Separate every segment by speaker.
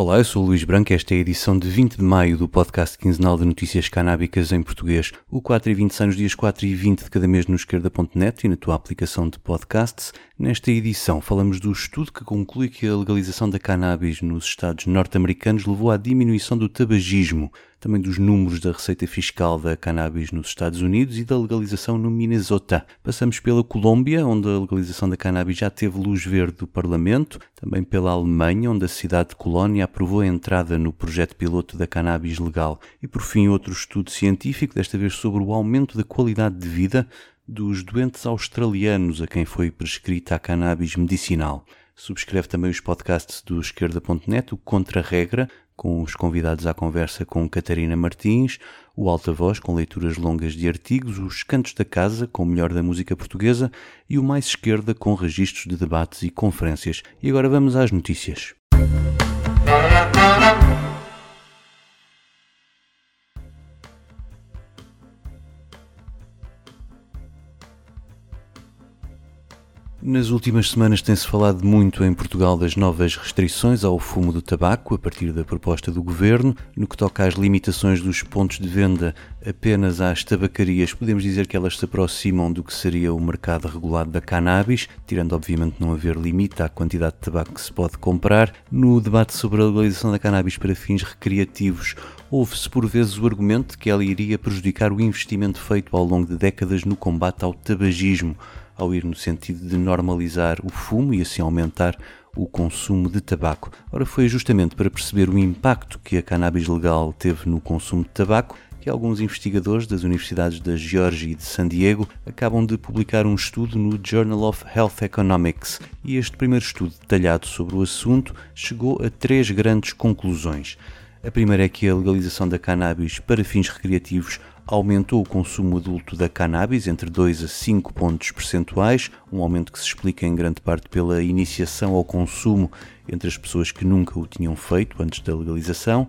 Speaker 1: Olá, eu sou o Luís Branco. Esta é a edição de 20 de maio do podcast quinzenal de notícias canábicas em português. O 4 e 20 sai nos dias 4 e 20 de cada mês no esquerda.net e na tua aplicação de podcasts. Nesta edição falamos do estudo que conclui que a legalização da cannabis nos Estados norte-americanos levou à diminuição do tabagismo, também dos números da receita fiscal da cannabis nos Estados Unidos e da legalização no Minnesota. Passamos pela Colômbia, onde a legalização da cannabis já teve luz verde do Parlamento, também pela Alemanha, onde a cidade de Colónia aprovou a entrada no projeto piloto da cannabis legal, e por fim outro estudo científico, desta vez sobre o aumento da qualidade de vida dos doentes australianos a quem foi prescrita a cannabis medicinal. Subscreve também os podcasts do esquerda.net, o Contra-Regra, com os convidados à conversa com Catarina Martins, o Alta Voz, com leituras longas de artigos, os Cantos da Casa, com o melhor da música portuguesa, e o Mais Esquerda, com registros de debates e conferências. E agora vamos às notícias. Nas últimas semanas tem-se falado muito em Portugal das novas restrições ao fumo do tabaco, a partir da proposta do governo. No que toca às limitações dos pontos de venda apenas às tabacarias, podemos dizer que elas se aproximam do que seria o mercado regulado da cannabis, tirando obviamente não haver limite à quantidade de tabaco que se pode comprar. No debate sobre a legalização da cannabis para fins recreativos, houve-se por vezes o argumento de que ela iria prejudicar o investimento feito ao longo de décadas no combate ao tabagismo ao ir no sentido de normalizar o fumo e assim aumentar o consumo de tabaco. Ora, foi justamente para perceber o impacto que a cannabis legal teve no consumo de tabaco que alguns investigadores das universidades da Geórgia e de San Diego acabam de publicar um estudo no Journal of Health Economics. E este primeiro estudo detalhado sobre o assunto chegou a três grandes conclusões. A primeira é que a legalização da cannabis para fins recreativos aumentou o consumo adulto da cannabis entre 2 a 5 pontos percentuais, um aumento que se explica em grande parte pela iniciação ao consumo entre as pessoas que nunca o tinham feito antes da legalização.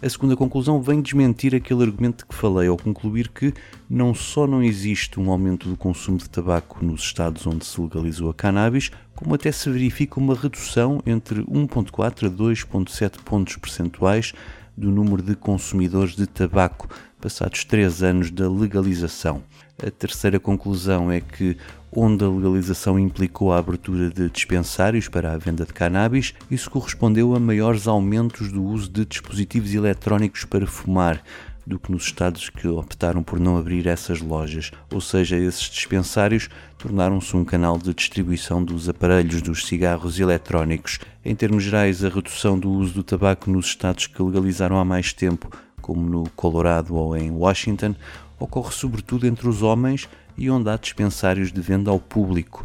Speaker 1: A segunda conclusão vem desmentir aquele argumento que falei ao concluir que não só não existe um aumento do consumo de tabaco nos estados onde se legalizou a cannabis, como até se verifica uma redução entre 1.4 a 2.7 pontos percentuais do número de consumidores de tabaco passados três anos da legalização. A terceira conclusão é que, onde a legalização implicou a abertura de dispensários para a venda de cannabis, isso correspondeu a maiores aumentos do uso de dispositivos eletrónicos para fumar, do que nos estados que optaram por não abrir essas lojas, ou seja, esses dispensários tornaram-se um canal de distribuição dos aparelhos dos cigarros eletrónicos. Em termos gerais, a redução do uso do tabaco nos estados que legalizaram há mais tempo como no Colorado ou em Washington, ocorre sobretudo entre os homens e onde há dispensários de venda ao público.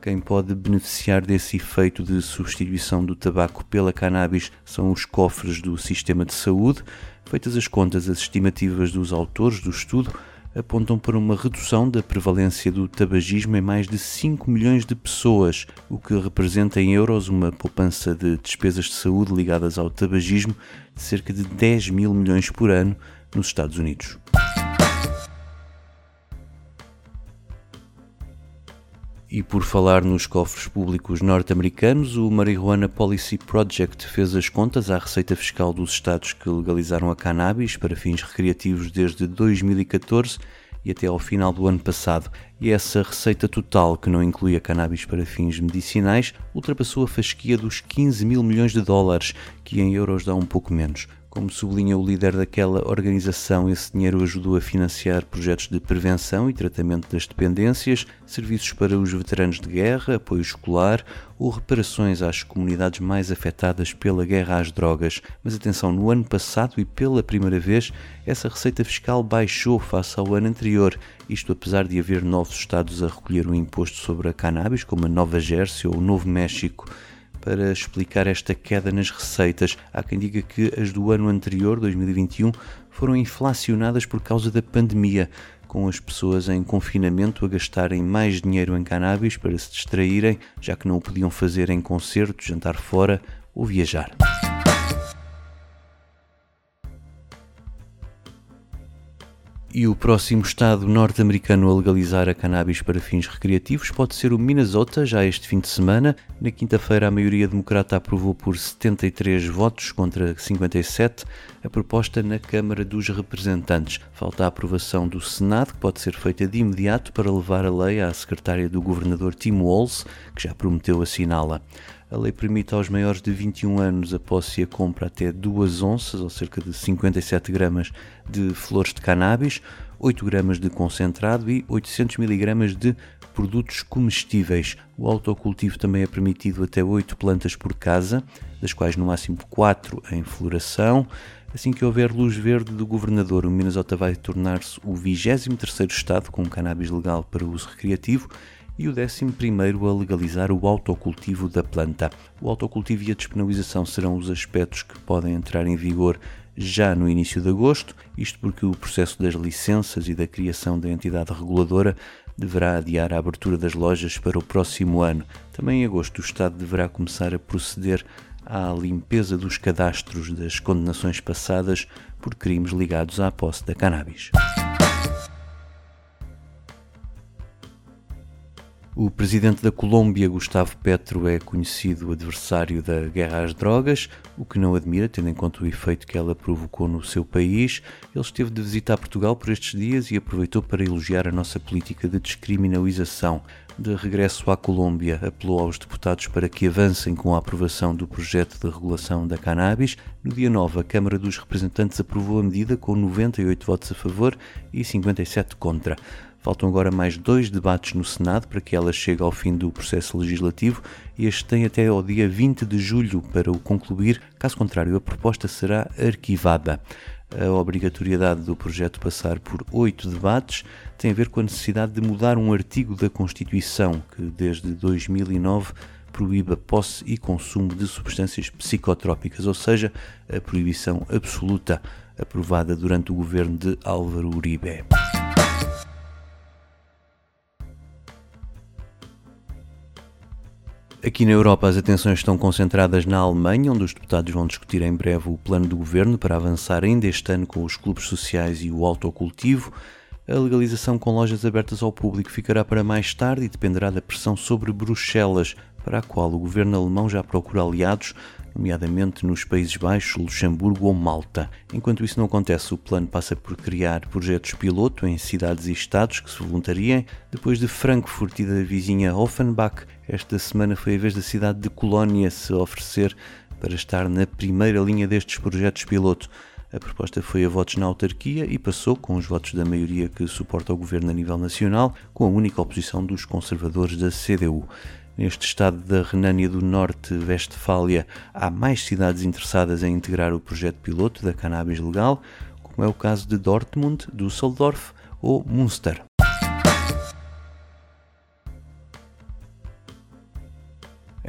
Speaker 1: Quem pode beneficiar desse efeito de substituição do tabaco pela cannabis são os cofres do sistema de saúde. Feitas as contas, as estimativas dos autores do estudo apontam para uma redução da prevalência do tabagismo em mais de 5 milhões de pessoas, o que representa em euros uma poupança de despesas de saúde ligadas ao tabagismo de cerca de 10 mil milhões por ano nos Estados Unidos. E por falar nos cofres públicos norte-americanos, o Marijuana Policy Project fez as contas à receita fiscal dos estados que legalizaram a cannabis para fins recreativos desde 2014 e até ao final do ano passado. E essa receita total, que não inclui a cannabis para fins medicinais, ultrapassou a fasquia dos 15 mil milhões de dólares, que em euros dá um pouco menos. Como sublinha o líder daquela organização, esse dinheiro ajudou a financiar projetos de prevenção e tratamento das dependências, serviços para os veteranos de guerra, apoio escolar ou reparações às comunidades mais afetadas pela guerra às drogas. Mas atenção, no ano passado e pela primeira vez, essa receita fiscal baixou face ao ano anterior, isto apesar de haver novos estados a recolher o imposto sobre a cannabis, como a Nova Jersey ou o Novo México para explicar esta queda nas receitas. Há quem diga que as do ano anterior, 2021, foram inflacionadas por causa da pandemia, com as pessoas em confinamento a gastarem mais dinheiro em cannabis para se distraírem, já que não o podiam fazer em concertos, jantar fora ou viajar. E o próximo estado norte-americano a legalizar a cannabis para fins recreativos pode ser o Minnesota, já este fim de semana. Na quinta-feira, a maioria democrata aprovou por 73 votos contra 57 a proposta na Câmara dos Representantes. Falta a aprovação do Senado, que pode ser feita de imediato para levar a lei à secretária do governador Tim Walz, que já prometeu assiná-la. A lei permite aos maiores de 21 anos a posse e a compra até 2 onças, ou cerca de 57 gramas, de flores de cannabis, 8 gramas de concentrado e 800 miligramas de produtos comestíveis. O autocultivo também é permitido até 8 plantas por casa, das quais no máximo 4 em floração. Assim que houver luz verde do governador, o Minnesota vai tornar-se o 23º estado com cannabis legal para uso recreativo e o 11 a legalizar o autocultivo da planta. O autocultivo e a despenalização serão os aspectos que podem entrar em vigor já no início de agosto, isto porque o processo das licenças e da criação da entidade reguladora deverá adiar a abertura das lojas para o próximo ano. Também em agosto, o Estado deverá começar a proceder à limpeza dos cadastros das condenações passadas por crimes ligados à posse da cannabis. O presidente da Colômbia, Gustavo Petro, é conhecido adversário da guerra às drogas, o que não admira, tendo em conta o efeito que ela provocou no seu país. Ele esteve de visita a Portugal por estes dias e aproveitou para elogiar a nossa política de descriminalização. De regresso à Colômbia, apelou aos deputados para que avancem com a aprovação do projeto de regulação da cannabis. No dia 9, a Câmara dos Representantes aprovou a medida com 98 votos a favor e 57 contra. Faltam agora mais dois debates no Senado para que ela chegue ao fim do processo legislativo este tem até ao dia 20 de julho para o concluir, caso contrário, a proposta será arquivada. A obrigatoriedade do projeto passar por oito debates tem a ver com a necessidade de mudar um artigo da Constituição que, desde 2009, proíbe a posse e consumo de substâncias psicotrópicas, ou seja, a proibição absoluta aprovada durante o governo de Álvaro Uribe. Aqui na Europa, as atenções estão concentradas na Alemanha, onde os deputados vão discutir em breve o plano do governo para avançar ainda este ano com os clubes sociais e o autocultivo. A legalização com lojas abertas ao público ficará para mais tarde e dependerá da pressão sobre Bruxelas, para a qual o governo alemão já procura aliados, nomeadamente nos Países Baixos, Luxemburgo ou Malta. Enquanto isso não acontece, o plano passa por criar projetos piloto em cidades e estados que se voluntariem. Depois de Frankfurt e da vizinha Offenbach, esta semana foi a vez da cidade de Colónia se oferecer para estar na primeira linha destes projetos piloto. A proposta foi a votos na autarquia e passou, com os votos da maioria que suporta o governo a nível nacional, com a única oposição dos conservadores da CDU. Neste estado da Renânia do Norte-Westfália, há mais cidades interessadas em integrar o projeto piloto da cannabis legal, como é o caso de Dortmund, Düsseldorf ou Münster.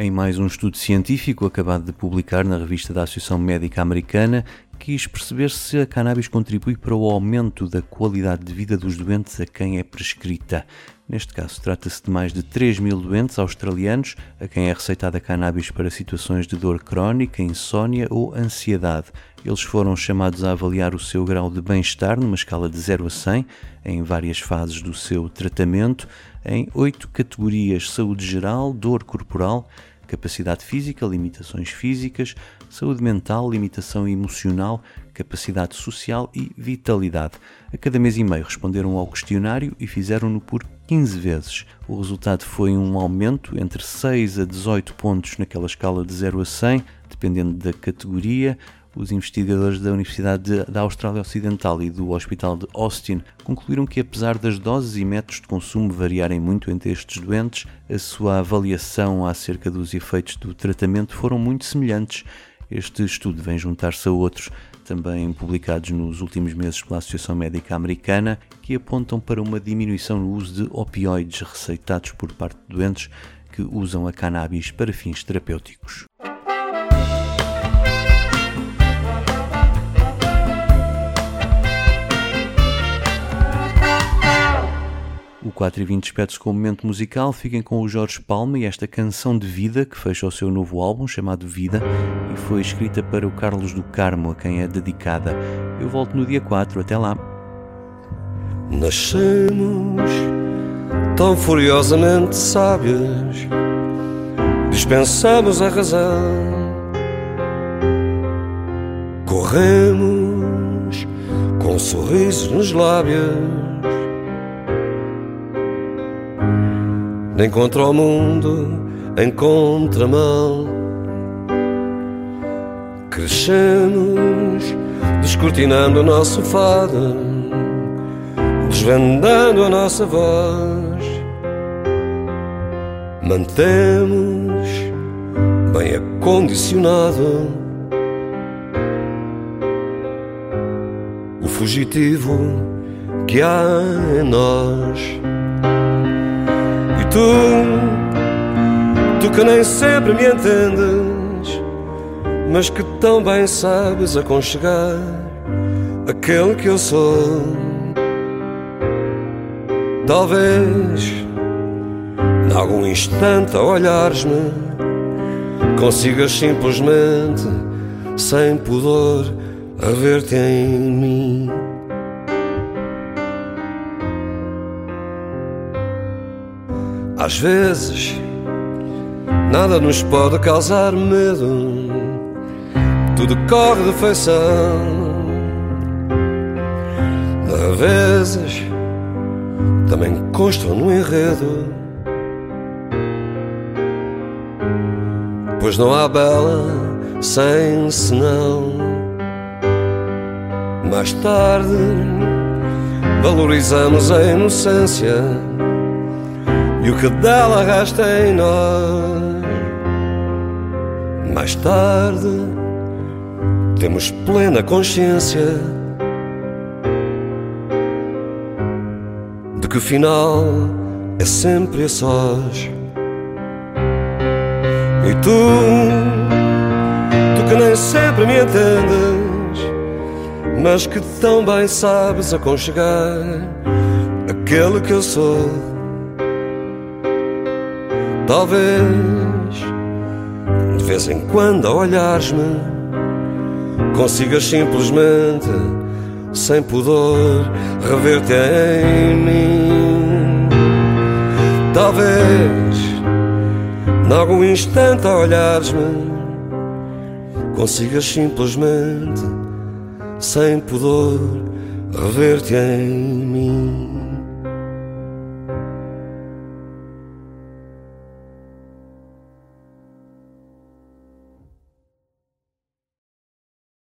Speaker 1: Em mais um estudo científico acabado de publicar na revista da Associação Médica Americana, quis perceber se a cannabis contribui para o aumento da qualidade de vida dos doentes a quem é prescrita. Neste caso, trata-se de mais de 3 mil doentes australianos a quem é receitada cannabis para situações de dor crónica, insônia ou ansiedade. Eles foram chamados a avaliar o seu grau de bem-estar numa escala de 0 a 100, em várias fases do seu tratamento, em oito categorias: saúde geral, dor corporal, capacidade física, limitações físicas, saúde mental, limitação emocional, capacidade social e vitalidade. A cada mês e meio responderam ao questionário e fizeram-no por 15 vezes. O resultado foi um aumento entre 6 a 18 pontos naquela escala de 0 a 100, dependendo da categoria, os investigadores da Universidade da Austrália Ocidental e do Hospital de Austin concluíram que, apesar das doses e métodos de consumo variarem muito entre estes doentes, a sua avaliação acerca dos efeitos do tratamento foram muito semelhantes. Este estudo vem juntar-se a outros, também publicados nos últimos meses pela Associação Médica Americana, que apontam para uma diminuição no uso de opioides receitados por parte de doentes que usam a cannabis para fins terapêuticos. O 4 e 20 despede com o momento musical. Fiquem com o Jorge Palma e esta canção de vida que fecha o seu novo álbum chamado Vida e foi escrita para o Carlos do Carmo, a quem é dedicada. Eu volto no dia 4. Até lá.
Speaker 2: Nascemos tão furiosamente sábios, dispensamos a razão. Corremos com um sorrisos nos lábios, nem contra o mundo, em contramão. Crescemos, descortinando o nosso fado, desvendando a nossa voz. Mantemos bem acondicionado o fugitivo que há em nós. Tu, tu que nem sempre me entendes, mas que tão bem sabes aconchegar aquele que eu sou. Talvez, em algum instante, a olhares-me, consigas simplesmente, sem pudor, a ver-te em mim. Às vezes, nada nos pode causar medo, tudo corre de feição. Às vezes, também constam no enredo, pois não há bela sem senão. Mais tarde, valorizamos a inocência e o que dela resta em nós. Mais tarde, temos plena consciência de que o final é sempre a sós. E tu, tu que nem sempre me entendes, mas que tão bem sabes aconchegar aquele que eu sou. Talvez de vez em quando a olhares-me consigas simplesmente, sem pudor, rever-te em mim. Talvez, em algum instante a olhares-me, consigas simplesmente, sem pudor, rever-te em mim.